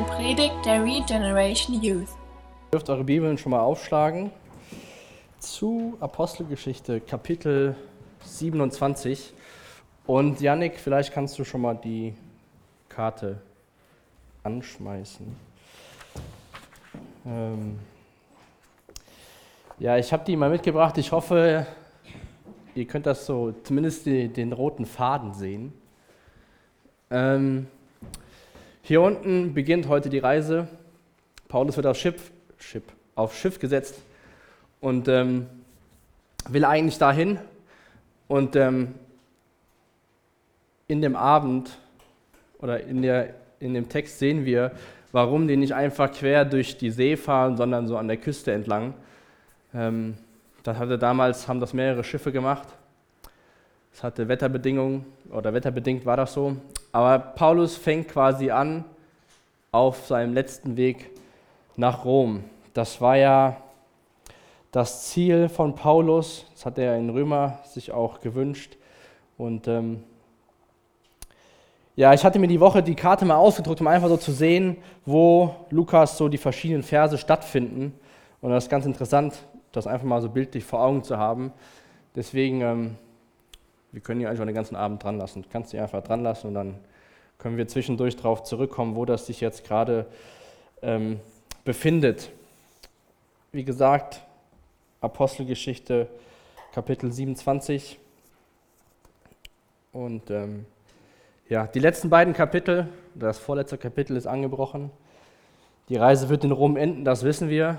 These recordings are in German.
eine Predigt der Regeneration Youth. Ihr dürft eure Bibeln schon mal aufschlagen zu Apostelgeschichte Kapitel 27. Und Yannick, vielleicht kannst du schon mal die Karte anschmeißen. Ähm ja, ich habe die mal mitgebracht. Ich hoffe, ihr könnt das so, zumindest die, den roten Faden sehen. Ähm hier unten beginnt heute die Reise. Paulus wird auf Schiff, Schiff, auf Schiff gesetzt und ähm, will eigentlich dahin. Und ähm, in dem Abend oder in, der, in dem Text sehen wir, warum die nicht einfach quer durch die See fahren, sondern so an der Küste entlang. Ähm, das hatte damals, haben das mehrere Schiffe gemacht. Es hatte Wetterbedingungen oder wetterbedingt war das so. Aber Paulus fängt quasi an auf seinem letzten Weg nach Rom. Das war ja das Ziel von Paulus. Das hat er in Römer sich auch gewünscht. Und ähm, ja, ich hatte mir die Woche die Karte mal ausgedruckt, um einfach so zu sehen, wo Lukas so die verschiedenen Verse stattfinden. Und das ist ganz interessant, das einfach mal so bildlich vor Augen zu haben. Deswegen, ähm, wir können hier einfach den ganzen Abend dran lassen. Du kannst dich einfach dran lassen und dann können wir zwischendurch darauf zurückkommen, wo das sich jetzt gerade ähm, befindet. Wie gesagt, Apostelgeschichte Kapitel 27. Und ähm, ja, die letzten beiden Kapitel, das vorletzte Kapitel ist angebrochen. Die Reise wird in Rom enden, das wissen wir.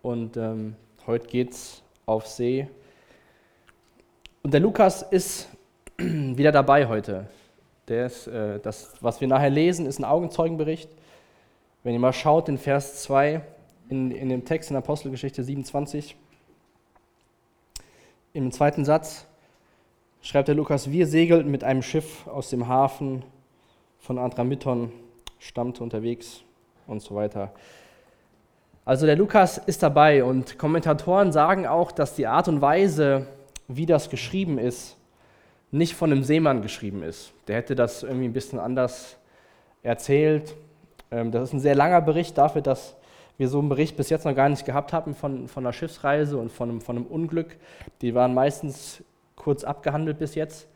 Und ähm, heute geht's auf See. Und der Lukas ist wieder dabei heute. Ist, äh, das, was wir nachher lesen, ist ein Augenzeugenbericht. Wenn ihr mal schaut in Vers 2 in, in dem Text in Apostelgeschichte 27, im zweiten Satz schreibt der Lukas, wir segelten mit einem Schiff aus dem Hafen von Adramytton, stammte unterwegs und so weiter. Also der Lukas ist dabei und Kommentatoren sagen auch, dass die Art und Weise, wie das geschrieben ist, nicht von einem Seemann geschrieben ist. Der hätte das irgendwie ein bisschen anders erzählt. Ähm, das ist ein sehr langer Bericht dafür, dass wir so einen Bericht bis jetzt noch gar nicht gehabt haben von, von einer Schiffsreise und von einem, von einem Unglück. Die waren meistens kurz abgehandelt bis jetzt.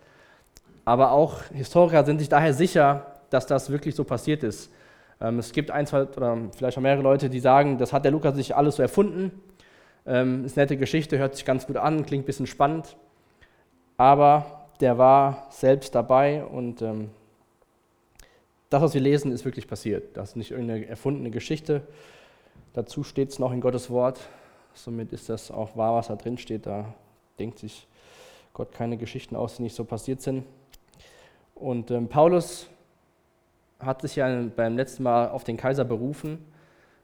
Aber auch Historiker sind sich daher sicher, dass das wirklich so passiert ist. Ähm, es gibt ein, zwei oder vielleicht auch mehrere Leute, die sagen, das hat der Lukas sich alles so erfunden. Ähm, ist eine nette Geschichte, hört sich ganz gut an, klingt ein bisschen spannend. Aber der war selbst dabei und ähm, das, was wir lesen, ist wirklich passiert. Das ist nicht irgendeine erfundene Geschichte, Dazu steht es noch in Gottes Wort. Somit ist das auch wahr, was da drin steht. Da denkt sich Gott keine Geschichten aus, die nicht so passiert sind. Und ähm, Paulus hat sich ja beim letzten Mal auf den Kaiser berufen,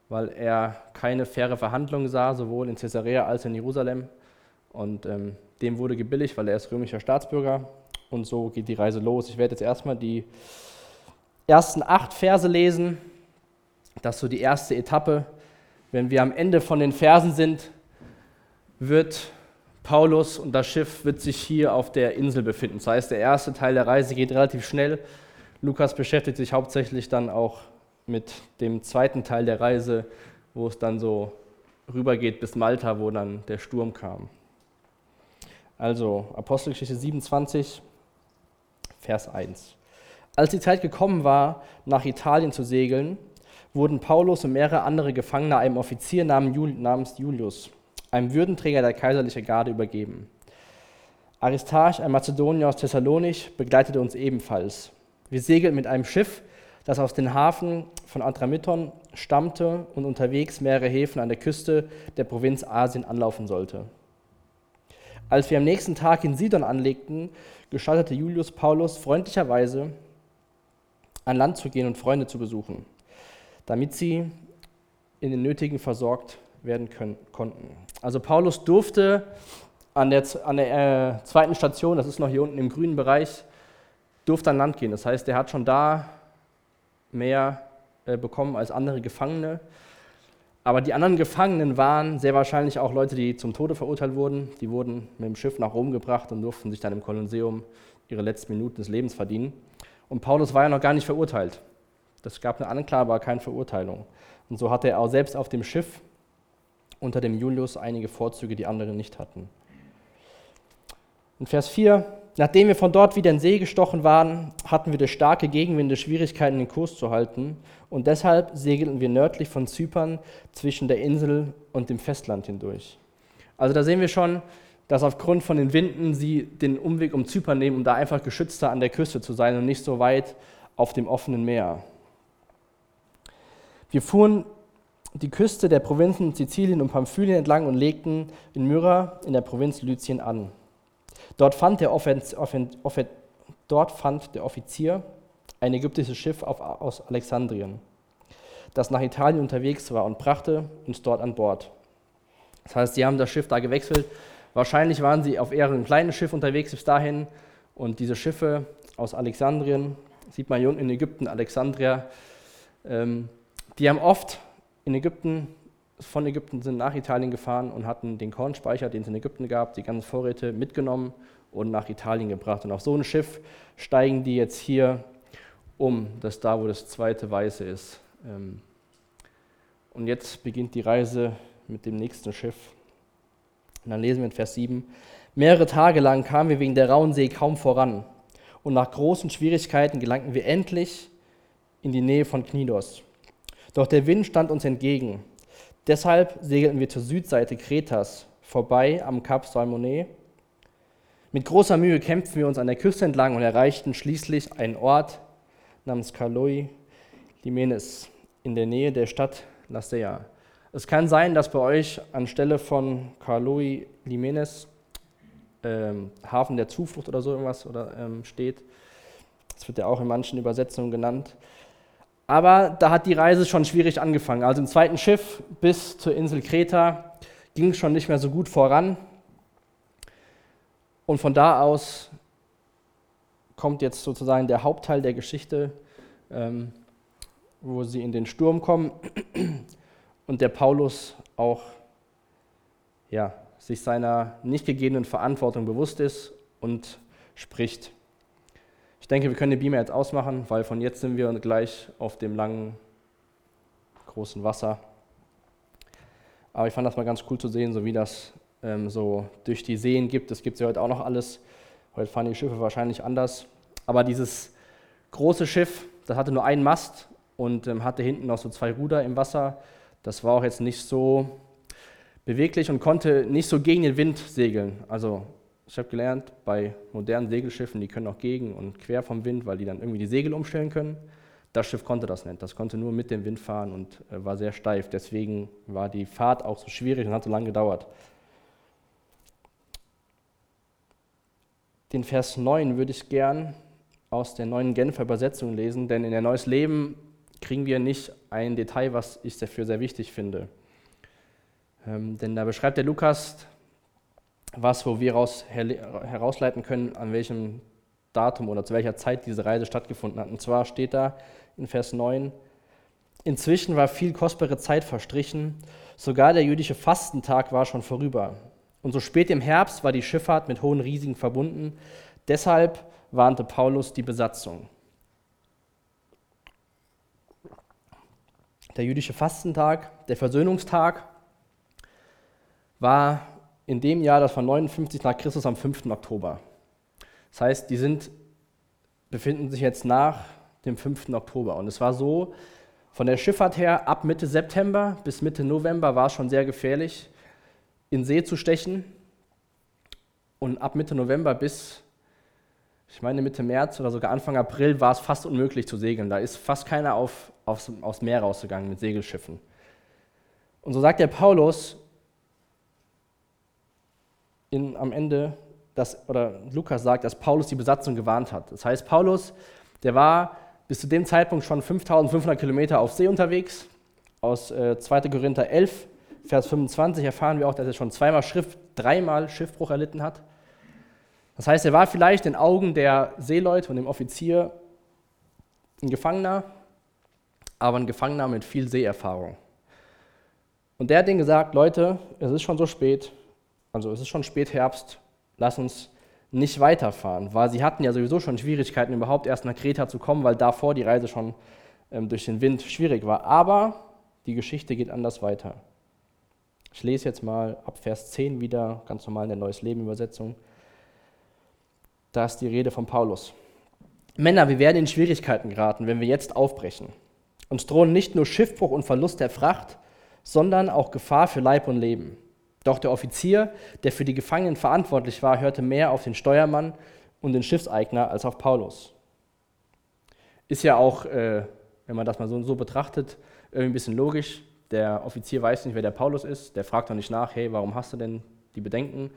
weil er keine faire Verhandlung sah, sowohl in Caesarea als auch in Jerusalem. Und ähm, dem wurde gebilligt, weil er ist römischer Staatsbürger. Und so geht die Reise los. Ich werde jetzt erstmal die ersten acht Verse lesen. Das ist so die erste Etappe wenn wir am Ende von den Versen sind, wird Paulus und das Schiff wird sich hier auf der Insel befinden. Das heißt, der erste Teil der Reise geht relativ schnell. Lukas beschäftigt sich hauptsächlich dann auch mit dem zweiten Teil der Reise, wo es dann so rübergeht bis Malta, wo dann der Sturm kam. Also Apostelgeschichte 27, Vers 1. Als die Zeit gekommen war, nach Italien zu segeln, wurden Paulus und mehrere andere Gefangene einem Offizier namens Julius, einem Würdenträger der kaiserlichen Garde, übergeben. Aristarch, ein Mazedonier aus Thessalonich, begleitete uns ebenfalls. Wir segelten mit einem Schiff, das aus dem Hafen von Adramytton stammte und unterwegs mehrere Häfen an der Küste der Provinz Asien anlaufen sollte. Als wir am nächsten Tag in Sidon anlegten, gestattete Julius Paulus freundlicherweise an Land zu gehen und Freunde zu besuchen damit sie in den Nötigen versorgt werden können, konnten. Also Paulus durfte an der, an der äh, zweiten Station, das ist noch hier unten im grünen Bereich, durfte an Land gehen. Das heißt, er hat schon da mehr äh, bekommen als andere Gefangene. Aber die anderen Gefangenen waren sehr wahrscheinlich auch Leute, die zum Tode verurteilt wurden. Die wurden mit dem Schiff nach Rom gebracht und durften sich dann im Kolosseum ihre letzten Minuten des Lebens verdienen. Und Paulus war ja noch gar nicht verurteilt. Das gab eine Anklage, aber keine Verurteilung. Und so hatte er auch selbst auf dem Schiff unter dem Julius einige Vorzüge, die andere nicht hatten. In Vers 4, nachdem wir von dort wieder in See gestochen waren, hatten wir durch starke Gegenwinde Schwierigkeiten, den Kurs zu halten. Und deshalb segelten wir nördlich von Zypern zwischen der Insel und dem Festland hindurch. Also da sehen wir schon, dass aufgrund von den Winden sie den Umweg um Zypern nehmen, um da einfach geschützter an der Küste zu sein und nicht so weit auf dem offenen Meer. Wir fuhren die Küste der Provinzen Sizilien und Pamphylien entlang und legten in Myra in der Provinz Lycien an. Dort fand der, Offenz, Offenz, Offenz, dort fand der Offizier ein ägyptisches Schiff auf, aus Alexandrien, das nach Italien unterwegs war und brachte uns dort an Bord. Das heißt, sie haben das Schiff da gewechselt. Wahrscheinlich waren sie auf eher einem kleinen Schiff unterwegs bis dahin und diese Schiffe aus Alexandrien, sieht man hier unten in Ägypten, Alexandria, ähm, die haben oft in Ägypten, von Ägypten sind nach Italien gefahren und hatten den Kornspeicher, den es in Ägypten gab, die ganzen Vorräte mitgenommen und nach Italien gebracht. Und auf so ein Schiff steigen die jetzt hier um, das da, wo das zweite Weiße ist. Ähm, und jetzt beginnt die Reise mit dem nächsten Schiff. Und dann lesen wir in Vers 7. Mehrere Tage lang kamen wir wegen der rauen See kaum voran. Und nach großen Schwierigkeiten gelangten wir endlich in die Nähe von Knidos. Doch der Wind stand uns entgegen. Deshalb segelten wir zur Südseite Kretas vorbei am Kap Salmone. Mit großer Mühe kämpften wir uns an der Küste entlang und erreichten schließlich einen Ort namens Kaloi Limenes in der Nähe der Stadt Lasea. Es kann sein, dass bei euch anstelle von Kaloi Limenes ähm, Hafen der Zuflucht oder so irgendwas oder, ähm, steht. Das wird ja auch in manchen Übersetzungen genannt. Aber da hat die Reise schon schwierig angefangen. Also im zweiten Schiff bis zur Insel Kreta ging es schon nicht mehr so gut voran. Und von da aus kommt jetzt sozusagen der Hauptteil der Geschichte, ähm, wo sie in den Sturm kommen und der Paulus auch ja, sich seiner nicht gegebenen Verantwortung bewusst ist und spricht. Ich denke, wir können den Beamer jetzt ausmachen, weil von jetzt sind wir gleich auf dem langen, großen Wasser. Aber ich fand das mal ganz cool zu sehen, so wie das ähm, so durch die Seen gibt. Das gibt es ja heute auch noch alles. Heute fahren die Schiffe wahrscheinlich anders. Aber dieses große Schiff, das hatte nur einen Mast und ähm, hatte hinten noch so zwei Ruder im Wasser. Das war auch jetzt nicht so beweglich und konnte nicht so gegen den Wind segeln. Also ich habe gelernt, bei modernen Segelschiffen, die können auch gegen und quer vom Wind, weil die dann irgendwie die Segel umstellen können. Das Schiff konnte das nicht. Das konnte nur mit dem Wind fahren und äh, war sehr steif. Deswegen war die Fahrt auch so schwierig und hat so lange gedauert. Den Vers 9 würde ich gern aus der neuen Genfer Übersetzung lesen, denn in der Neues Leben kriegen wir nicht ein Detail, was ich dafür sehr wichtig finde. Ähm, denn da beschreibt der Lukas was, wo wir raus, herausleiten können, an welchem Datum oder zu welcher Zeit diese Reise stattgefunden hat. Und zwar steht da in Vers 9, inzwischen war viel kostbare Zeit verstrichen, sogar der jüdische Fastentag war schon vorüber. Und so spät im Herbst war die Schifffahrt mit hohen Risiken verbunden. Deshalb warnte Paulus die Besatzung. Der jüdische Fastentag, der Versöhnungstag, war in dem Jahr, das war 59 nach Christus am 5. Oktober. Das heißt, die sind, befinden sich jetzt nach dem 5. Oktober. Und es war so, von der Schifffahrt her, ab Mitte September bis Mitte November war es schon sehr gefährlich, in See zu stechen. Und ab Mitte November bis, ich meine Mitte März oder sogar Anfang April war es fast unmöglich zu segeln. Da ist fast keiner auf, aufs, aufs Meer rausgegangen mit Segelschiffen. Und so sagt der Paulus, in, am Ende, dass, oder Lukas sagt, dass Paulus die Besatzung gewarnt hat. Das heißt, Paulus, der war bis zu dem Zeitpunkt schon 5500 Kilometer auf See unterwegs. Aus äh, 2. Korinther 11, Vers 25 erfahren wir auch, dass er schon zweimal Schrift, dreimal Schiffbruch erlitten hat. Das heißt, er war vielleicht in Augen der Seeleute und dem Offizier ein Gefangener, aber ein Gefangener mit viel Seeerfahrung. Und der hat denen gesagt, Leute, es ist schon so spät, also es ist schon Spätherbst, lass uns nicht weiterfahren, weil sie hatten ja sowieso schon Schwierigkeiten, überhaupt erst nach Kreta zu kommen, weil davor die Reise schon ähm, durch den Wind schwierig war. Aber die Geschichte geht anders weiter. Ich lese jetzt mal ab Vers 10 wieder, ganz normal in der Neues Leben Übersetzung. Da ist die Rede von Paulus. Männer, wir werden in Schwierigkeiten geraten, wenn wir jetzt aufbrechen. Uns drohen nicht nur Schiffbruch und Verlust der Fracht, sondern auch Gefahr für Leib und Leben. Doch der Offizier, der für die Gefangenen verantwortlich war, hörte mehr auf den Steuermann und den Schiffseigner als auf Paulus. Ist ja auch, äh, wenn man das mal so, so betrachtet, irgendwie ein bisschen logisch. Der Offizier weiß nicht, wer der Paulus ist, der fragt auch nicht nach, hey, warum hast du denn die Bedenken,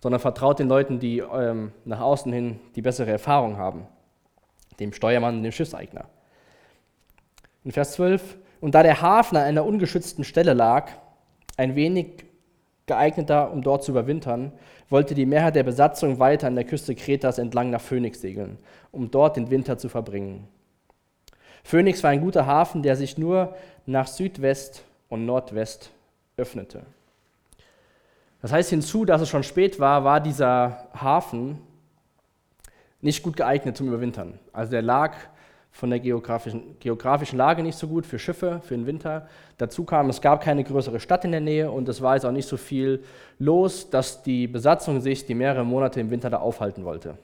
sondern vertraut den Leuten, die ähm, nach außen hin die bessere Erfahrung haben, dem Steuermann und dem Schiffseigner. In Vers 12, und da der Hafen an einer ungeschützten Stelle lag, ein wenig geeigneter, um dort zu überwintern, wollte die Mehrheit der Besatzung weiter an der Küste Kretas entlang nach Phoenix segeln, um dort den Winter zu verbringen. Phoenix war ein guter Hafen, der sich nur nach Südwest und Nordwest öffnete. Das heißt hinzu, dass es schon spät war, war dieser Hafen nicht gut geeignet zum Überwintern. Also der lag von der geografischen, geografischen Lage nicht so gut für Schiffe, für den Winter. Dazu kam, es gab keine größere Stadt in der Nähe und es war jetzt auch nicht so viel los, dass die Besatzung sich die mehrere Monate im Winter da aufhalten wollte.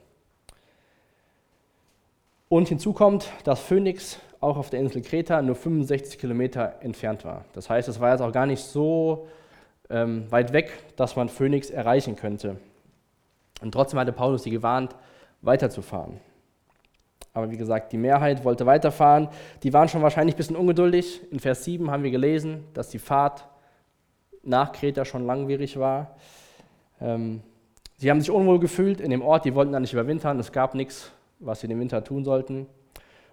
Und hinzu kommt, dass Phoenix auch auf der Insel Kreta nur 65 Kilometer entfernt war. Das heißt, es war jetzt auch gar nicht so ähm, weit weg, dass man Phoenix erreichen könnte. Und trotzdem hatte Paulus sie gewarnt, weiterzufahren. Aber wie gesagt, die Mehrheit wollte weiterfahren. Die waren schon wahrscheinlich ein bisschen ungeduldig. In Vers 7 haben wir gelesen, dass die Fahrt nach Kreta schon langwierig war. Ähm, sie haben sich unwohl gefühlt in dem Ort, die wollten da nicht überwintern. Es gab nichts, was sie den Winter tun sollten.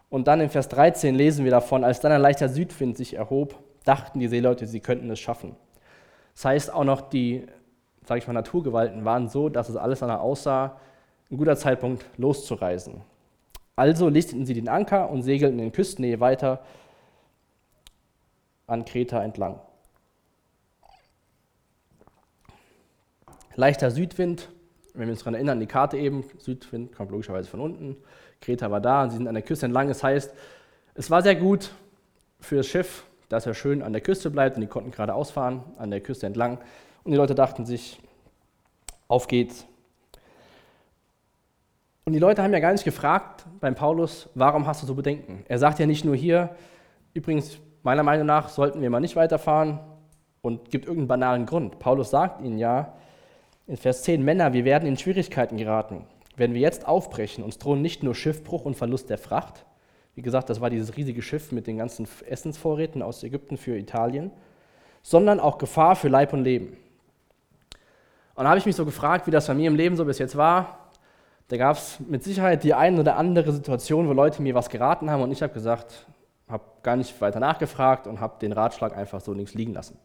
Und dann in Vers 13 lesen wir davon, als dann ein leichter Südwind sich erhob, dachten die Seeleute, sie könnten es schaffen. Das heißt, auch noch die, sage ich mal, Naturgewalten waren so, dass es alles danach aussah, ein guter Zeitpunkt loszureisen. Also listeten sie den Anker und segelten in Küstennähe weiter an Kreta entlang. Leichter Südwind, wenn wir uns daran erinnern, die Karte eben, Südwind kommt logischerweise von unten, Kreta war da, sie sind an der Küste entlang. Das heißt, es war sehr gut für das Schiff, dass er schön an der Küste bleibt und die konnten geradeaus fahren, an der Küste entlang. Und die Leute dachten sich, auf geht's, und die Leute haben ja gar nicht gefragt beim Paulus, warum hast du so Bedenken? Er sagt ja nicht nur hier, übrigens, meiner Meinung nach sollten wir mal nicht weiterfahren und gibt irgendeinen banalen Grund. Paulus sagt ihnen ja in Vers 10, Männer, wir werden in Schwierigkeiten geraten. Wenn wir jetzt aufbrechen, uns drohen nicht nur Schiffbruch und Verlust der Fracht, wie gesagt, das war dieses riesige Schiff mit den ganzen Essensvorräten aus Ägypten für Italien, sondern auch Gefahr für Leib und Leben. Und da habe ich mich so gefragt, wie das bei mir im Leben so bis jetzt war. Da gab es mit Sicherheit die eine oder andere Situation, wo Leute mir was geraten haben und ich habe gesagt, habe gar nicht weiter nachgefragt und habe den Ratschlag einfach so links liegen lassen.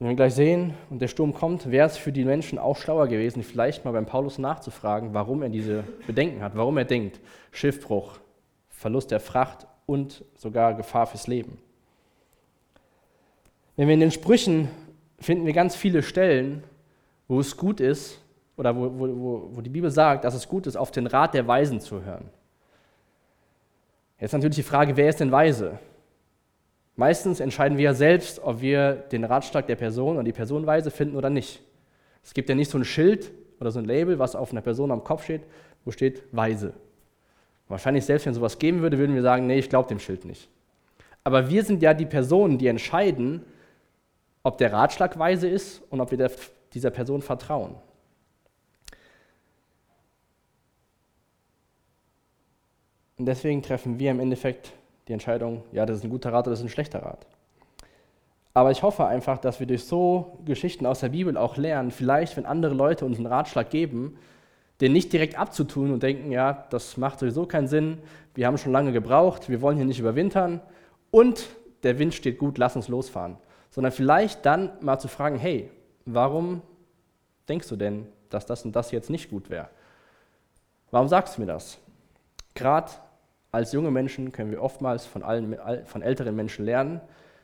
Wenn wir gleich sehen und der Sturm kommt, wäre es für die Menschen auch schlauer gewesen, vielleicht mal beim Paulus nachzufragen, warum er diese Bedenken hat, warum er denkt, Schiffbruch, Verlust der Fracht und sogar Gefahr fürs Leben. Wenn wir in den Sprüchen finden wir ganz viele Stellen, wo es gut ist, oder wo, wo, wo die Bibel sagt, dass es gut ist, auf den Rat der Weisen zu hören. Jetzt natürlich die Frage, wer ist denn weise? Meistens entscheiden wir ja selbst, ob wir den Ratschlag der Person oder die Person weise finden oder nicht. Es gibt ja nicht so ein Schild oder so ein Label, was auf einer Person am Kopf steht, wo steht weise. Wahrscheinlich selbst wenn sowas geben würde, würden wir sagen, nee, ich glaube dem Schild nicht. Aber wir sind ja die Personen, die entscheiden, ob der Ratschlag weise ist und ob wir der, dieser Person vertrauen. Und deswegen treffen wir im Endeffekt die Entscheidung, ja, das ist ein guter Rat oder das ist ein schlechter Rat. Aber ich hoffe einfach, dass wir durch so Geschichten aus der Bibel auch lernen, vielleicht, wenn andere Leute uns einen Ratschlag geben, den nicht direkt abzutun und denken, ja, das macht sowieso keinen Sinn, wir haben schon lange gebraucht, wir wollen hier nicht überwintern und der Wind steht gut, lass uns losfahren. Sondern vielleicht dann mal zu fragen, hey, warum denkst du denn, dass das und das jetzt nicht gut wäre? Warum sagst du mir das? Gerade als junge Menschen können wir oftmals von, allen, von älteren Menschen lernen,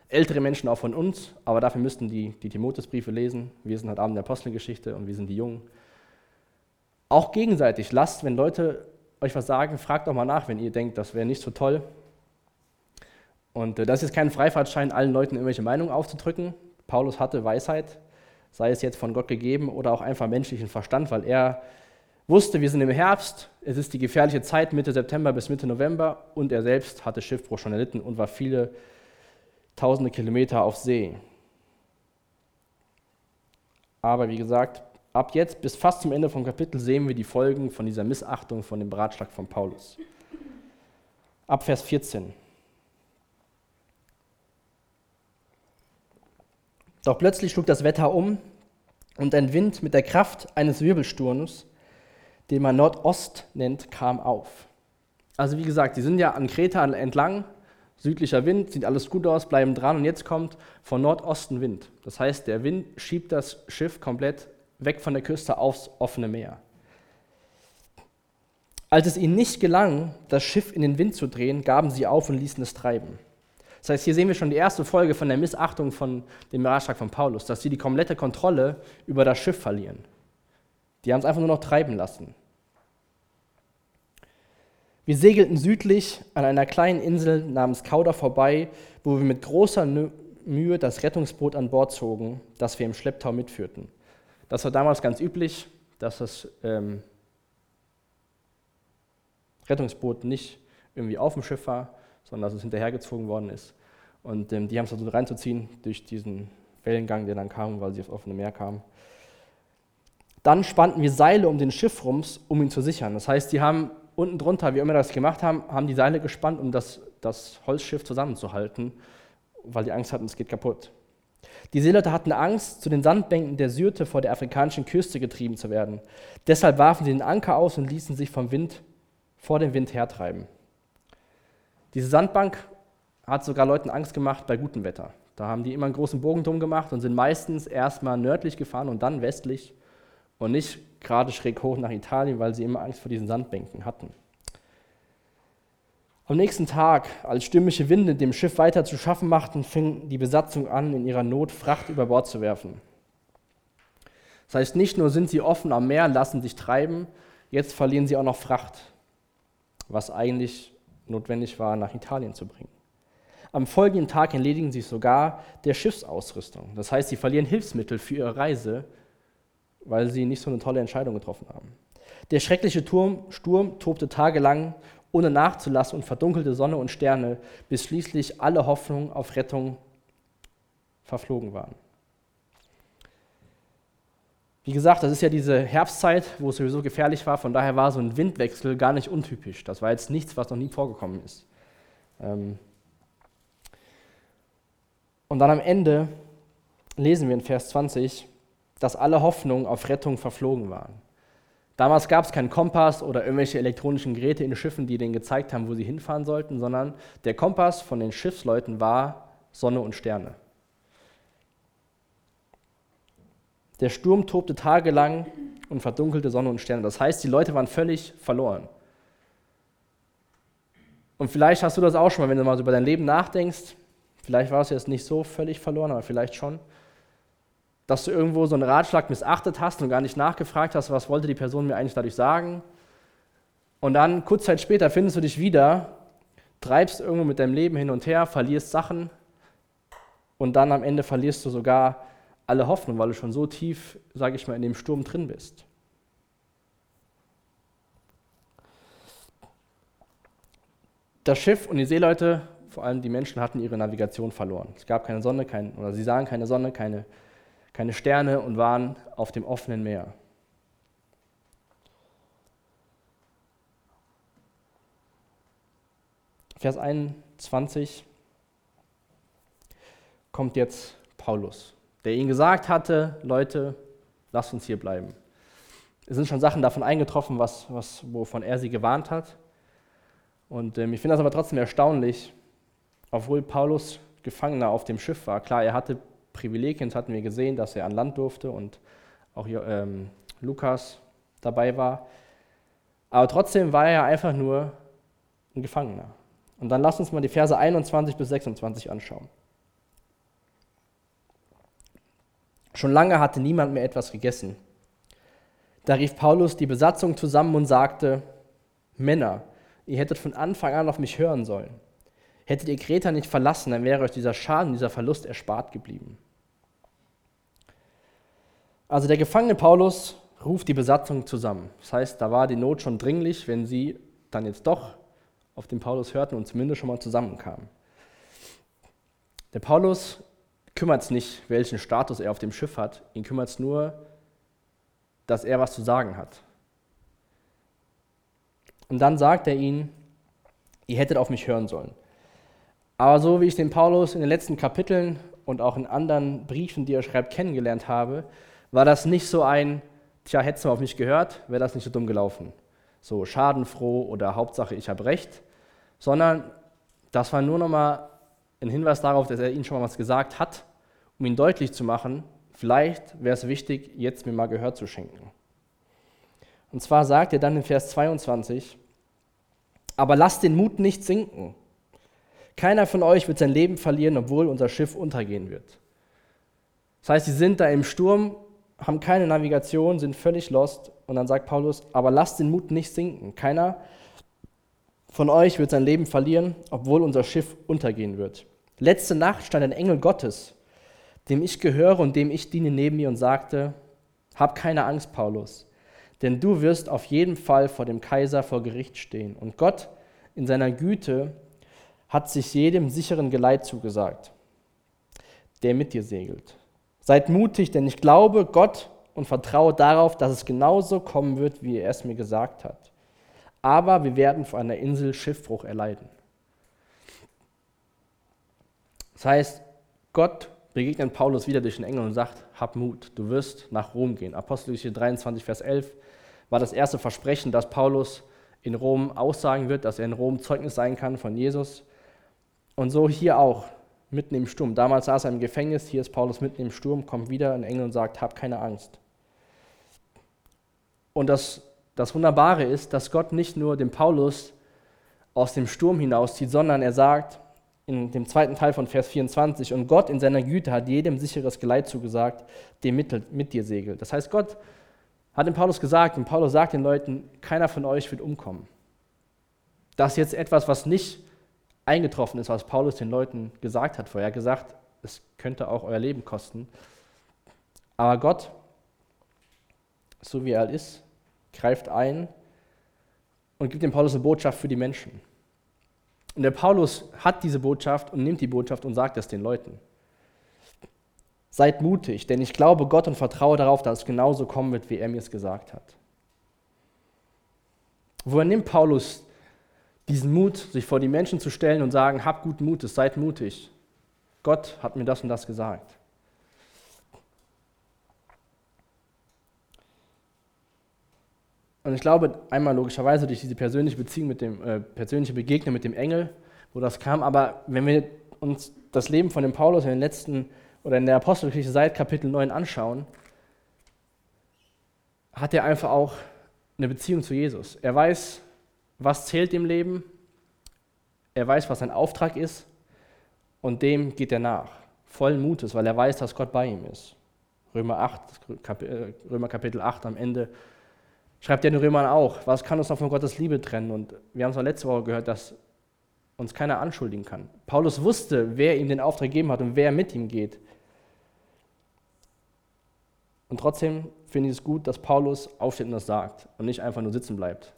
ältere Menschen auch von uns, aber dafür müssten die die Timotheusbriefe lesen. Wir sind heute Abend in der Apostelgeschichte und wir sind die Jungen. Auch gegenseitig lasst, wenn Leute euch was sagen, fragt doch mal nach, wenn ihr denkt, das wäre nicht so toll. Und äh, das ist kein Freifahrtschein, allen Leuten irgendwelche Meinungen aufzudrücken. Paulus hatte Weisheit, sei es jetzt von Gott gegeben oder auch einfach menschlichen Verstand, weil er wusste, wir sind im Herbst, es ist die gefährliche Zeit Mitte September bis Mitte November und er selbst hatte Schiffbruch schon erlitten und war viele tausende Kilometer auf See. Aber wie gesagt, ab jetzt bis fast zum Ende vom Kapitel sehen wir die Folgen von dieser Missachtung von dem Ratschlag von Paulus. Ab Vers 14. Doch plötzlich schlug das Wetter um und ein Wind mit der Kraft eines Wirbelsturms, den man Nordost nennt, kam auf. Also wie gesagt, die sind ja an Kreta entlang, südlicher Wind, sieht alles gut aus, bleiben dran und jetzt kommt von Nordosten Wind. Das heißt, der Wind schiebt das Schiff komplett weg von der Küste aufs offene Meer. Als es ihnen nicht gelang, das Schiff in den Wind zu drehen, gaben sie auf und ließen es treiben. Das heißt, hier sehen wir schon die erste Folge von der Missachtung von dem Ratschlag von Paulus, dass sie die komplette Kontrolle über das Schiff verlieren. Die haben es einfach nur noch treiben lassen. Wir segelten südlich an einer kleinen Insel namens Kauda vorbei, wo wir mit großer Mühe das Rettungsboot an Bord zogen, das wir im Schlepptau mitführten. Das war damals ganz üblich, dass das ähm, Rettungsboot nicht irgendwie auf dem Schiff war, sondern dass es hinterhergezogen worden ist. Und ähm, die haben es versucht reinzuziehen durch diesen Wellengang, der dann kam, weil sie aufs offene Meer kamen. Dann spannten wir Seile um den Schiff rum, um ihn zu sichern. Das heißt, die haben unten drunter, wie immer das gemacht haben, haben die Seile gespannt, um das, das Holzschiff zusammenzuhalten, weil die Angst hatten, es geht kaputt. Die Seeleute hatten Angst, zu den Sandbänken der Syrte vor der afrikanischen Küste getrieben zu werden. Deshalb warfen sie den Anker aus und ließen sich vom Wind vor dem Wind hertreiben. Diese Sandbank hat sogar Leuten Angst gemacht bei gutem Wetter. Da haben die immer einen großen Bogen drum gemacht und sind meistens erstmal nördlich gefahren und dann westlich und nicht gerade schräg hoch nach Italien, weil sie immer Angst vor diesen Sandbänken hatten. Am nächsten Tag, als stürmische Winde dem Schiff weiter zu schaffen machten, fing die Besatzung an, in ihrer Not Fracht über Bord zu werfen. Das heißt, nicht nur sind sie offen am Meer, lassen sich treiben, jetzt verlieren sie auch noch Fracht, was eigentlich notwendig war, nach Italien zu bringen. Am folgenden Tag entledigen sie sogar der Schiffsausrüstung. Das heißt, sie verlieren Hilfsmittel für ihre Reise, weil sie nicht so eine tolle Entscheidung getroffen haben. Der schreckliche Turm, Sturm tobte tagelang ohne nachzulassen und verdunkelte Sonne und Sterne, bis schließlich alle Hoffnung auf Rettung verflogen waren. Wie gesagt, das ist ja diese Herbstzeit, wo es sowieso gefährlich war, von daher war so ein Windwechsel gar nicht untypisch. Das war jetzt nichts, was noch nie vorgekommen ist. Ähm und dann am Ende lesen wir in Vers 20, dass alle Hoffnungen auf Rettung verflogen waren. Damals gab es keinen Kompass oder irgendwelche elektronischen Geräte in Schiffen, die denen gezeigt haben, wo sie hinfahren sollten, sondern der Kompass von den Schiffsleuten war Sonne und Sterne. Der Sturm tobte tagelang und verdunkelte Sonne und Sterne. Das heißt, die Leute waren völlig verloren. Und vielleicht hast du das auch schon mal, wenn du mal so über dein Leben nachdenkst. Vielleicht war es jetzt nicht so völlig verloren, aber vielleicht schon dass du irgendwo so einen Ratschlag missachtet hast und gar nicht nachgefragt hast, was wollte die Person mir eigentlich dadurch sagen. Und dann, kurz Zeit später, findest du dich wieder, treibst irgendwo mit deinem Leben hin und her, verlierst Sachen und dann am Ende verlierst du sogar alle Hoffnung, weil du schon so tief, sage ich mal, in dem Sturm drin bist. Das Schiff und die Seeleute, vor allem die Menschen, hatten ihre Navigation verloren. Es gab keine Sonne, kein, oder sie sahen keine Sonne, keine keine Sterne und waren auf dem offenen Meer. Vers 21 kommt jetzt Paulus, der ihnen gesagt hatte, Leute, lasst uns hier bleiben. Es sind schon Sachen davon eingetroffen, was, was, wovon er sie gewarnt hat. Und ähm, ich finde das aber trotzdem erstaunlich, obwohl Paulus Gefangener auf dem Schiff war. Klar, er hatte Privilegien, das hatten wir gesehen, dass er an Land durfte und auch ähm, Lukas dabei war. Aber trotzdem war er einfach nur ein Gefangener. Und dann lass uns mal die Verse 21 bis 26 anschauen. Schon lange hatte niemand mehr etwas gegessen. Da rief Paulus die Besatzung zusammen und sagte, Männer, ihr hättet von Anfang an auf mich hören sollen. Hättet ihr Kreta nicht verlassen, dann wäre euch dieser Schaden, dieser Verlust erspart geblieben. Also der Gefangene Paulus ruft die Besatzung zusammen. Das heißt, da war die Not schon dringlich, wenn sie dann jetzt doch auf den Paulus hörten und zumindest schon mal zusammenkamen. Der Paulus kümmert es nicht, welchen Status er auf dem Schiff hat. Ihn kümmert es nur, dass er was zu sagen hat. Und dann sagt er ihnen, ihr hättet auf mich hören sollen. Aber so wie ich den Paulus in den letzten Kapiteln und auch in anderen Briefen, die er schreibt, kennengelernt habe, war das nicht so ein, tja, hättest du auf mich gehört, wäre das nicht so dumm gelaufen. So schadenfroh oder Hauptsache, ich habe recht, sondern das war nur nochmal ein Hinweis darauf, dass er ihnen schon mal was gesagt hat, um ihn deutlich zu machen, vielleicht wäre es wichtig, jetzt mir mal Gehör zu schenken. Und zwar sagt er dann in Vers 22, aber lasst den Mut nicht sinken. Keiner von euch wird sein Leben verlieren, obwohl unser Schiff untergehen wird. Das heißt, sie sind da im Sturm, haben keine Navigation, sind völlig lost. Und dann sagt Paulus, aber lasst den Mut nicht sinken. Keiner von euch wird sein Leben verlieren, obwohl unser Schiff untergehen wird. Letzte Nacht stand ein Engel Gottes, dem ich gehöre und dem ich diene neben mir und sagte, hab keine Angst, Paulus, denn du wirst auf jeden Fall vor dem Kaiser vor Gericht stehen. Und Gott in seiner Güte hat sich jedem sicheren Geleit zugesagt, der mit dir segelt. Seid mutig, denn ich glaube Gott und vertraue darauf, dass es genauso kommen wird, wie er es mir gesagt hat. Aber wir werden vor einer Insel Schiffbruch erleiden. Das heißt, Gott begegnet Paulus wieder durch den Engel und sagt, hab Mut, du wirst nach Rom gehen. Apostelgeschichte 23, Vers 11 war das erste Versprechen, dass Paulus in Rom aussagen wird, dass er in Rom Zeugnis sein kann von Jesus. Und so hier auch, mitten im Sturm. Damals saß er im Gefängnis, hier ist Paulus mitten im Sturm, kommt wieder ein Engel und sagt, hab keine Angst. Und das, das Wunderbare ist, dass Gott nicht nur den Paulus aus dem Sturm hinauszieht, sondern er sagt in dem zweiten Teil von Vers 24, und Gott in seiner Güte hat jedem sicheres Geleit zugesagt, dem mit, mit dir segelt. Das heißt, Gott hat dem Paulus gesagt, und Paulus sagt den Leuten, keiner von euch wird umkommen. Das ist jetzt etwas, was nicht eingetroffen ist, was Paulus den Leuten gesagt hat vorher. Er hat gesagt, es könnte auch euer Leben kosten. Aber Gott, so wie er ist, greift ein und gibt dem Paulus eine Botschaft für die Menschen. Und der Paulus hat diese Botschaft und nimmt die Botschaft und sagt es den Leuten. Seid mutig, denn ich glaube Gott und vertraue darauf, dass es genauso kommen wird, wie er mir es gesagt hat. Woher nimmt Paulus diesen Mut, sich vor die Menschen zu stellen und sagen, habt guten Mutes, seid mutig. Gott hat mir das und das gesagt. Und ich glaube, einmal logischerweise durch diese persönliche Beziehung mit dem, äh, persönliche Begegnung mit dem Engel, wo das kam, aber wenn wir uns das Leben von dem Paulus in den letzten oder in der Apostelgeschichte seit Kapitel 9 anschauen, hat er einfach auch eine Beziehung zu Jesus. Er weiß, was zählt im Leben, er weiß, was sein Auftrag ist und dem geht er nach, vollen Mutes, weil er weiß, dass Gott bei ihm ist. Römer, 8, äh, Römer Kapitel 8 am Ende schreibt er den Römern auch, was kann uns noch von Gottes Liebe trennen? Und wir haben es letzte Woche gehört, dass uns keiner anschuldigen kann. Paulus wusste, wer ihm den Auftrag gegeben hat und wer mit ihm geht. Und trotzdem finde ich es gut, dass Paulus aufsteht und das sagt und nicht einfach nur sitzen bleibt.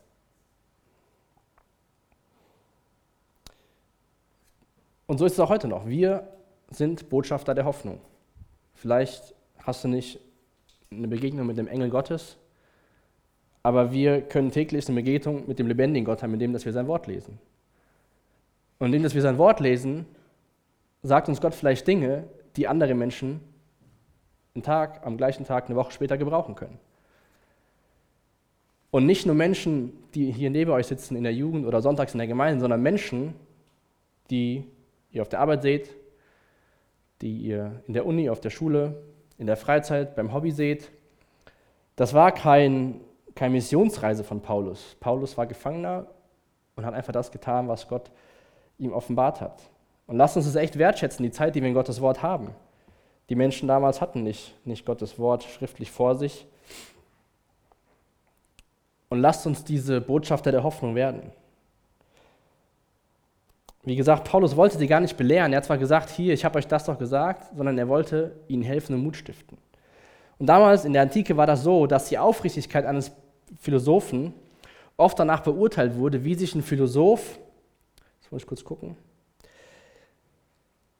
Und so ist es auch heute noch. Wir sind Botschafter der Hoffnung. Vielleicht hast du nicht eine Begegnung mit dem Engel Gottes, aber wir können täglich eine Begegnung mit dem lebendigen Gott haben, indem wir sein Wort lesen. Und indem wir sein Wort lesen, sagt uns Gott vielleicht Dinge, die andere Menschen einen Tag, am gleichen Tag, eine Woche später gebrauchen können. Und nicht nur Menschen, die hier neben euch sitzen in der Jugend oder sonntags in der Gemeinde, sondern Menschen, die ihr auf der Arbeit seht, die ihr in der Uni, auf der Schule, in der Freizeit, beim Hobby seht. Das war kein, keine Missionsreise von Paulus. Paulus war Gefangener und hat einfach das getan, was Gott ihm offenbart hat. Und lasst uns es echt wertschätzen, die Zeit, die wir in Gottes Wort haben. Die Menschen damals hatten nicht, nicht Gottes Wort schriftlich vor sich. Und lasst uns diese Botschafter der Hoffnung werden. Wie gesagt, Paulus wollte sie gar nicht belehren. Er hat zwar gesagt, hier, ich habe euch das doch gesagt, sondern er wollte ihnen helfen und Mut stiften. Und damals in der Antike war das so, dass die Aufrichtigkeit eines Philosophen oft danach beurteilt wurde, wie sich ein Philosoph, das muss ich kurz gucken,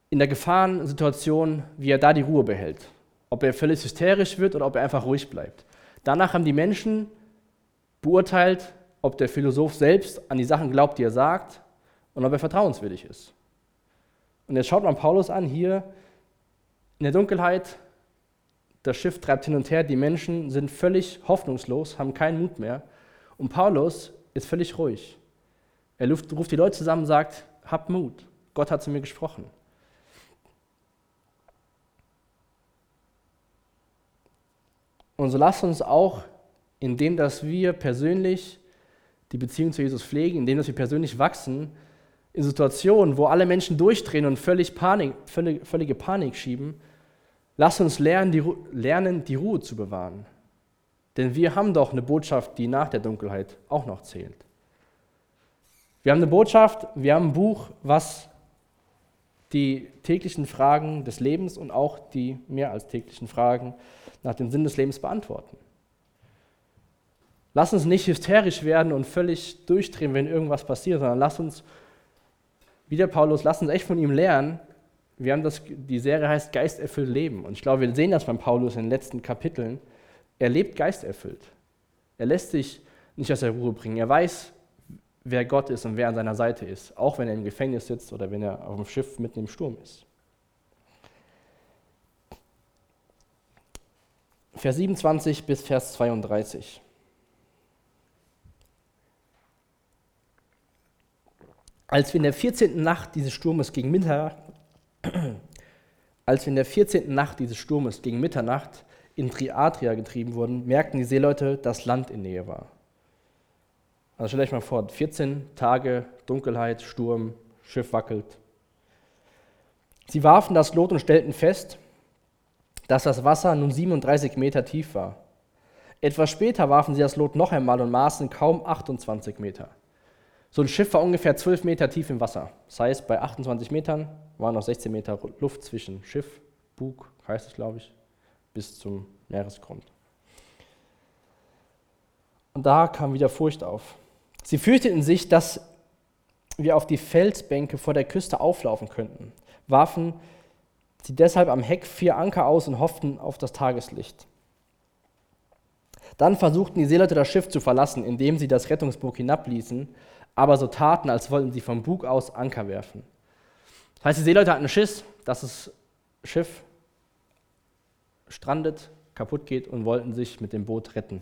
in der Gefahrensituation, wie er da die Ruhe behält. Ob er völlig hysterisch wird oder ob er einfach ruhig bleibt. Danach haben die Menschen beurteilt, ob der Philosoph selbst an die Sachen glaubt, die er sagt und ob er vertrauenswürdig ist. Und jetzt schaut man Paulus an, hier in der Dunkelheit, das Schiff treibt hin und her, die Menschen sind völlig hoffnungslos, haben keinen Mut mehr. Und Paulus ist völlig ruhig. Er ruft die Leute zusammen und sagt, habt Mut, Gott hat zu mir gesprochen. Und so lasst uns auch, indem dass wir persönlich die Beziehung zu Jesus pflegen, indem dass wir persönlich wachsen, in Situationen, wo alle Menschen durchdrehen und völlig Panik, völlig, völlige Panik schieben, lasst uns lernen die, lernen, die Ruhe zu bewahren. Denn wir haben doch eine Botschaft, die nach der Dunkelheit auch noch zählt. Wir haben eine Botschaft, wir haben ein Buch, was die täglichen Fragen des Lebens und auch die mehr als täglichen Fragen nach dem Sinn des Lebens beantworten. Lass uns nicht hysterisch werden und völlig durchdrehen, wenn irgendwas passiert, sondern lass uns wie der Paulus, lass uns echt von ihm lernen. Wir haben das, die Serie heißt Geisterfüllt Leben. Und ich glaube, wir sehen das beim Paulus in den letzten Kapiteln. Er lebt geisterfüllt. Er lässt sich nicht aus der Ruhe bringen. Er weiß, wer Gott ist und wer an seiner Seite ist, auch wenn er im Gefängnis sitzt oder wenn er auf dem Schiff mitten im Sturm ist. Vers 27 bis Vers 32. Als wir in der 14. Nacht dieses Sturmes gegen Mitternacht, als wir in der 14. Nacht dieses Sturmes gegen Mitternacht in Triadria getrieben wurden, merkten die Seeleute, dass Land in Nähe war. Also stellt euch mal vor, 14 Tage Dunkelheit, Sturm, Schiff wackelt. Sie warfen das Lot und stellten fest, dass das Wasser nun 37 Meter tief war. Etwas später warfen sie das Lot noch einmal und maßen kaum 28 Meter. So ein Schiff war ungefähr 12 Meter tief im Wasser. Das heißt, bei 28 Metern waren noch 16 Meter Luft zwischen Schiff, Bug, heißt es, glaube ich, bis zum Meeresgrund. Und da kam wieder Furcht auf. Sie fürchteten sich, dass wir auf die Felsbänke vor der Küste auflaufen könnten, warfen sie deshalb am Heck vier Anker aus und hofften auf das Tageslicht. Dann versuchten die Seeleute das Schiff zu verlassen, indem sie das Rettungsboot hinabließen aber so taten, als wollten sie vom Bug aus Anker werfen. Das heißt, die Seeleute hatten Schiss, dass das Schiff strandet, kaputt geht und wollten sich mit dem Boot retten.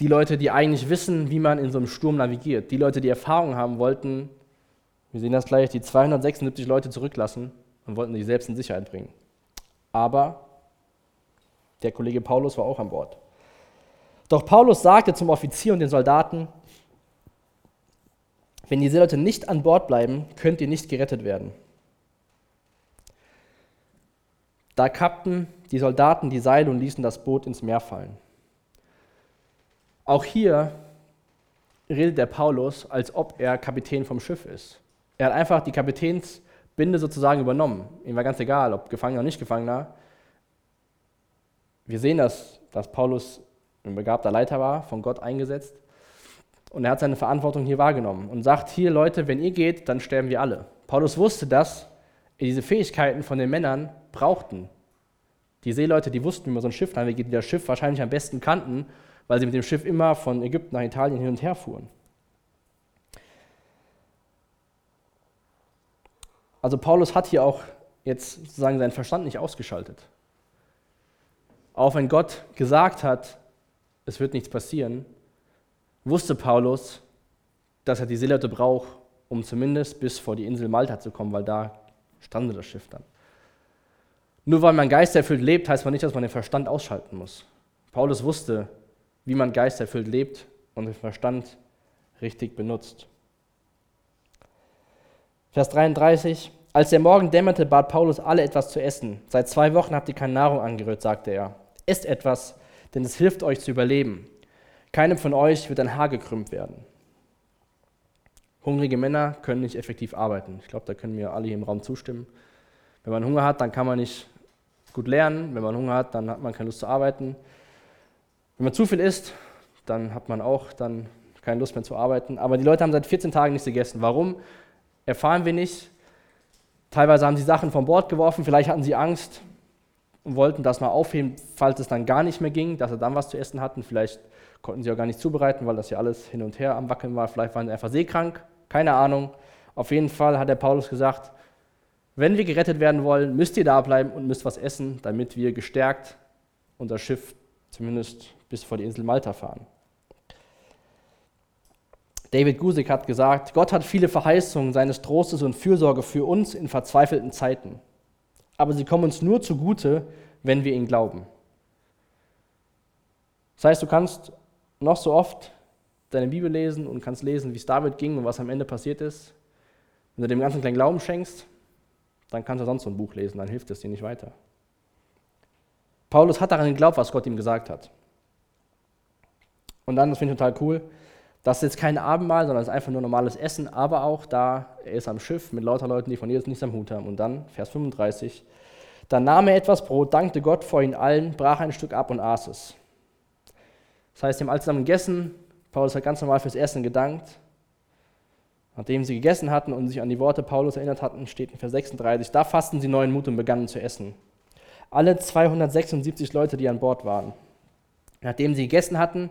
Die Leute, die eigentlich wissen, wie man in so einem Sturm navigiert, die Leute, die Erfahrung haben, wollten, wir sehen das gleich, die 276 Leute zurücklassen und wollten sich selbst in Sicherheit bringen. Aber der Kollege Paulus war auch an Bord. Doch Paulus sagte zum Offizier und den Soldaten, wenn die Seeleute nicht an Bord bleiben, könnt ihr nicht gerettet werden. Da kappten die Soldaten die Seile und ließen das Boot ins Meer fallen. Auch hier redet der Paulus, als ob er Kapitän vom Schiff ist. Er hat einfach die Kapitänsbinde sozusagen übernommen. Ihm war ganz egal, ob Gefangener oder nicht Gefangener. Wir sehen das, dass Paulus ein begabter Leiter war, von Gott eingesetzt. Und er hat seine Verantwortung hier wahrgenommen und sagt, hier Leute, wenn ihr geht, dann sterben wir alle. Paulus wusste, dass diese Fähigkeiten von den Männern brauchten. Die Seeleute, die wussten, wie man so ein Schiff navigiert, die das Schiff wahrscheinlich am besten kannten, weil sie mit dem Schiff immer von Ägypten nach Italien hin und her fuhren. Also Paulus hat hier auch jetzt sozusagen seinen Verstand nicht ausgeschaltet. Auch wenn Gott gesagt hat, es wird nichts passieren, wusste Paulus, dass er die Seeleute braucht, um zumindest bis vor die Insel Malta zu kommen, weil da strandet das Schiff dann. Nur weil man geisterfüllt lebt, heißt man nicht, dass man den Verstand ausschalten muss. Paulus wusste, wie man geisterfüllt lebt und den Verstand richtig benutzt. Vers 33. Als der Morgen dämmerte, bat Paulus alle etwas zu essen. Seit zwei Wochen habt ihr keine Nahrung angerührt, sagte er. Esst etwas, denn es hilft euch zu überleben. Keinem von euch wird ein Haar gekrümmt werden. Hungrige Männer können nicht effektiv arbeiten. Ich glaube, da können wir alle hier im Raum zustimmen. Wenn man Hunger hat, dann kann man nicht gut lernen. Wenn man Hunger hat, dann hat man keine Lust zu arbeiten. Wenn man zu viel isst, dann hat man auch dann keine Lust mehr zu arbeiten. Aber die Leute haben seit 14 Tagen nichts gegessen. Warum? Erfahren wir nicht. Teilweise haben sie Sachen vom Bord geworfen, vielleicht hatten sie Angst und wollten das mal aufheben, falls es dann gar nicht mehr ging, dass sie dann was zu essen hatten. Vielleicht konnten sie auch gar nicht zubereiten, weil das ja alles hin und her am Wackeln war. Vielleicht waren sie einfach seekrank, keine Ahnung. Auf jeden Fall hat der Paulus gesagt, wenn wir gerettet werden wollen, müsst ihr da bleiben und müsst was essen, damit wir gestärkt unser Schiff zumindest bis vor die Insel Malta fahren. David Gusick hat gesagt, Gott hat viele Verheißungen seines Trostes und Fürsorge für uns in verzweifelten Zeiten. Aber sie kommen uns nur zugute, wenn wir ihn glauben. Das heißt, du kannst noch so oft deine Bibel lesen und kannst lesen, wie es David ging und was am Ende passiert ist. Wenn du dem ganzen kleinen Glauben schenkst, dann kannst du sonst so ein Buch lesen, dann hilft es dir nicht weiter. Paulus hat daran geglaubt, was Gott ihm gesagt hat. Und dann, das finde ich total cool, das ist jetzt kein Abendmahl, sondern es ist einfach nur normales Essen, aber auch da, er ist am Schiff mit lauter Leuten, die von Jesus nichts am Hut haben. Und dann, Vers 35, dann nahm er etwas Brot, dankte Gott vor ihnen allen, brach ein Stück ab und aß es. Das heißt, sie haben alle zusammen gegessen, Paulus hat ganz normal fürs Essen gedankt. Nachdem sie gegessen hatten und sich an die Worte Paulus erinnert hatten, steht in Vers 36, da fassten sie neuen Mut und begannen zu essen. Alle 276 Leute, die an Bord waren. Nachdem sie gegessen hatten,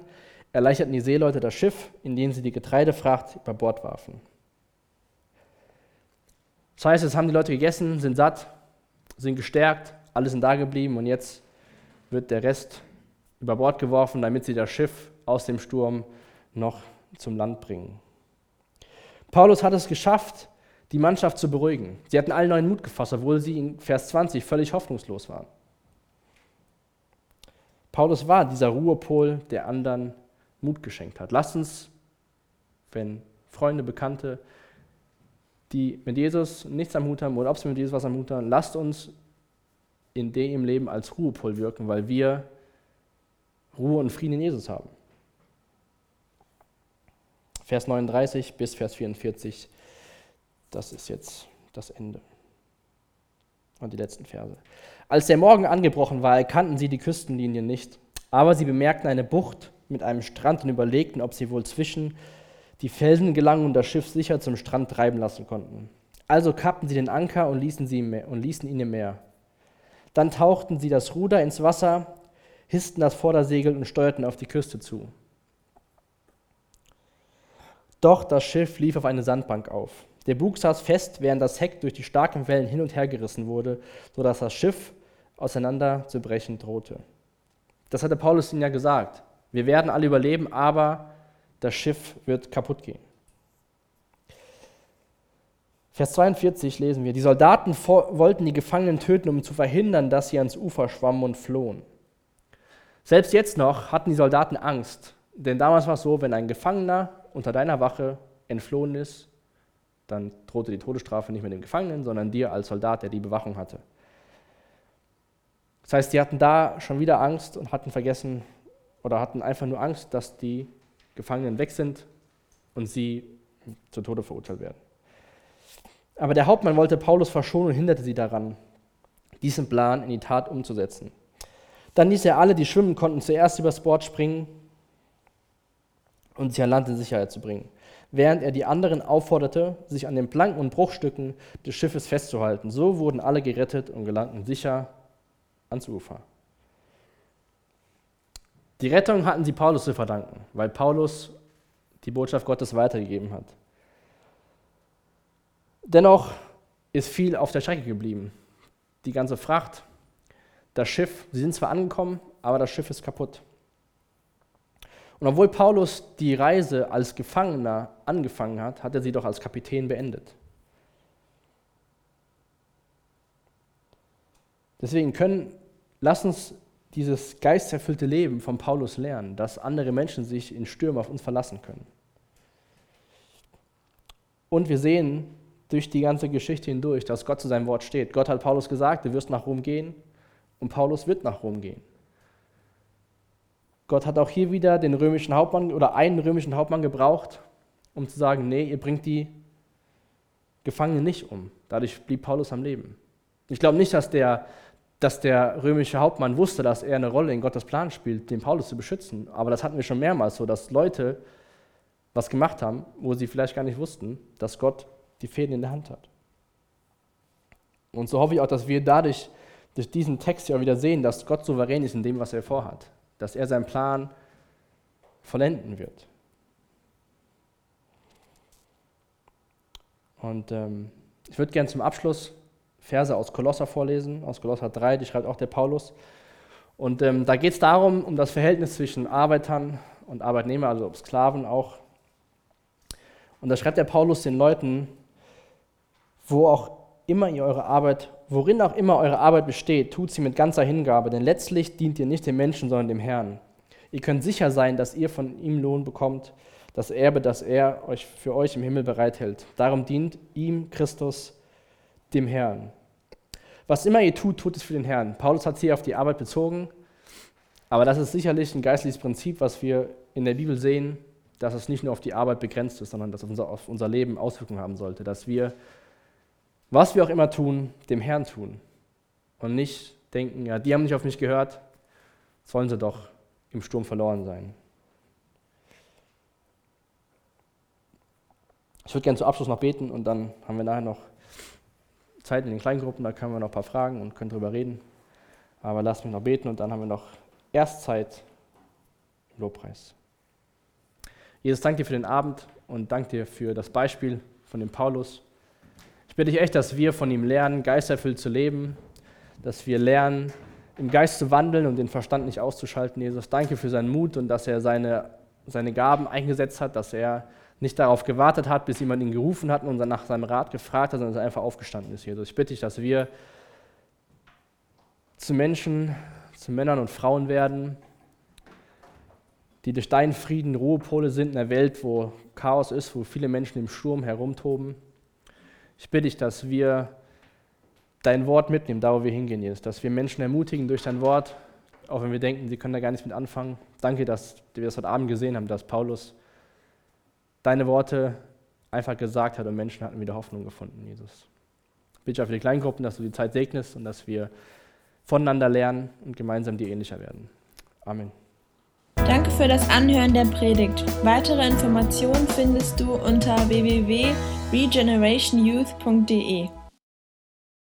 erleichterten die Seeleute das Schiff, indem sie die Getreidefracht über Bord warfen. Das heißt, es haben die Leute gegessen, sind satt, sind gestärkt, alle sind da geblieben und jetzt wird der Rest über Bord geworfen, damit sie das Schiff aus dem Sturm noch zum Land bringen. Paulus hat es geschafft, die Mannschaft zu beruhigen. Sie hatten allen neuen Mut gefasst, obwohl sie in Vers 20 völlig hoffnungslos waren. Paulus war dieser Ruhepol der anderen Mut geschenkt hat. Lasst uns, wenn Freunde, Bekannte, die mit Jesus nichts am Hut haben oder ob sie mit Jesus was am Hut haben, lasst uns in dem Leben als Ruhepol wirken, weil wir Ruhe und Frieden in Jesus haben. Vers 39 bis Vers 44, das ist jetzt das Ende. Und die letzten Verse. Als der Morgen angebrochen war, erkannten sie die Küstenlinie nicht, aber sie bemerkten eine Bucht mit einem Strand und überlegten, ob sie wohl zwischen die Felsen gelangen und das Schiff sicher zum Strand treiben lassen konnten. Also kappten sie den Anker und ließen, sie und ließen ihn im Meer. Dann tauchten sie das Ruder ins Wasser, hissten das Vordersegel und steuerten auf die Küste zu. Doch das Schiff lief auf eine Sandbank auf. Der Bug saß fest, während das Heck durch die starken Wellen hin und her gerissen wurde, sodass das Schiff auseinander zu brechen drohte. Das hatte Paulus ihnen ja gesagt. Wir werden alle überleben, aber das Schiff wird kaputt gehen. Vers 42 lesen wir, die Soldaten wollten die Gefangenen töten, um zu verhindern, dass sie ans Ufer schwammen und flohen. Selbst jetzt noch hatten die Soldaten Angst, denn damals war es so, wenn ein Gefangener unter deiner Wache entflohen ist, dann drohte die Todesstrafe nicht mehr dem Gefangenen, sondern dir als Soldat, der die Bewachung hatte. Das heißt, sie hatten da schon wieder Angst und hatten vergessen, oder hatten einfach nur Angst, dass die Gefangenen weg sind und sie zu Tode verurteilt werden. Aber der Hauptmann wollte Paulus verschonen und hinderte sie daran, diesen Plan in die Tat umzusetzen. Dann ließ er alle, die schwimmen konnten, zuerst übers Board springen und sich an Land in Sicherheit zu bringen, während er die anderen aufforderte, sich an den Planken und Bruchstücken des Schiffes festzuhalten. So wurden alle gerettet und gelangten sicher ans Ufer. Die Rettung hatten sie Paulus zu verdanken, weil Paulus die Botschaft Gottes weitergegeben hat. Dennoch ist viel auf der Strecke geblieben. Die ganze Fracht, das Schiff, sie sind zwar angekommen, aber das Schiff ist kaputt. Und obwohl Paulus die Reise als Gefangener angefangen hat, hat er sie doch als Kapitän beendet. Deswegen können, lass uns dieses geisterfüllte Leben von Paulus lernen, dass andere Menschen sich in Stürmen auf uns verlassen können. Und wir sehen durch die ganze Geschichte hindurch, dass Gott zu seinem Wort steht. Gott hat Paulus gesagt, du wirst nach Rom gehen und Paulus wird nach Rom gehen. Gott hat auch hier wieder den römischen Hauptmann oder einen römischen Hauptmann gebraucht, um zu sagen, nee, ihr bringt die Gefangenen nicht um. Dadurch blieb Paulus am Leben. Ich glaube nicht, dass der, dass der römische Hauptmann wusste, dass er eine Rolle in Gottes Plan spielt, den Paulus zu beschützen. Aber das hatten wir schon mehrmals so, dass Leute was gemacht haben, wo sie vielleicht gar nicht wussten, dass Gott die Fäden in der Hand hat. Und so hoffe ich auch, dass wir dadurch, durch diesen Text ja wieder sehen, dass Gott souverän ist in dem, was er vorhat. Dass er seinen Plan vollenden wird. Und ähm, ich würde gerne zum Abschluss Verse aus Kolosser vorlesen, aus Kolosser 3, die schreibt auch der Paulus. Und ähm, da geht es darum, um das Verhältnis zwischen Arbeitern und Arbeitnehmern, also Sklaven auch. Und da schreibt der Paulus den Leuten, wo auch immer ihr eure Arbeit, worin auch immer eure Arbeit besteht, tut sie mit ganzer Hingabe, denn letztlich dient ihr nicht dem Menschen, sondern dem Herrn. Ihr könnt sicher sein, dass ihr von ihm Lohn bekommt, das Erbe, das er euch für euch im Himmel bereithält. Darum dient ihm Christus, dem Herrn. Was immer ihr tut, tut es für den Herrn. Paulus hat es hier auf die Arbeit bezogen, aber das ist sicherlich ein geistliches Prinzip, was wir in der Bibel sehen, dass es nicht nur auf die Arbeit begrenzt ist, sondern dass es auf unser Leben Auswirkungen haben sollte, dass wir, was wir auch immer tun, dem Herrn tun und nicht denken, ja, die haben nicht auf mich gehört, sollen sie doch im Sturm verloren sein. Ich würde gerne zum Abschluss noch beten und dann haben wir nachher noch Zeit in den Kleingruppen, da können wir noch ein paar Fragen und können drüber reden. Aber lasst mich noch beten und dann haben wir noch Erstzeit im Lobpreis. Jesus, danke dir für den Abend und danke dir für das Beispiel von dem Paulus. Ich bitte dich echt, dass wir von ihm lernen, geisterfüllt zu leben, dass wir lernen, im Geist zu wandeln und den Verstand nicht auszuschalten. Jesus, danke für seinen Mut und dass er seine, seine Gaben eingesetzt hat, dass er nicht darauf gewartet hat, bis jemand ihn gerufen hat und nach seinem Rat gefragt hat, sondern dass er einfach aufgestanden ist, Jesus. Ich bitte dich, dass wir zu Menschen, zu Männern und Frauen werden, die durch deinen Frieden Ruhepole sind in einer Welt, wo Chaos ist, wo viele Menschen im Sturm herumtoben. Ich bitte dich, dass wir dein Wort mitnehmen, da wo wir hingehen, Jesus. Dass wir Menschen ermutigen durch dein Wort, auch wenn wir denken, sie können da gar nichts mit anfangen. Danke, dass wir das heute Abend gesehen haben, dass Paulus deine Worte einfach gesagt hat und Menschen hatten wieder Hoffnung gefunden, Jesus. Ich bitte für die Kleingruppen, dass du die Zeit segnest und dass wir voneinander lernen und gemeinsam dir ähnlicher werden. Amen. Danke für das Anhören der Predigt. Weitere Informationen findest du unter regenerationyouth.de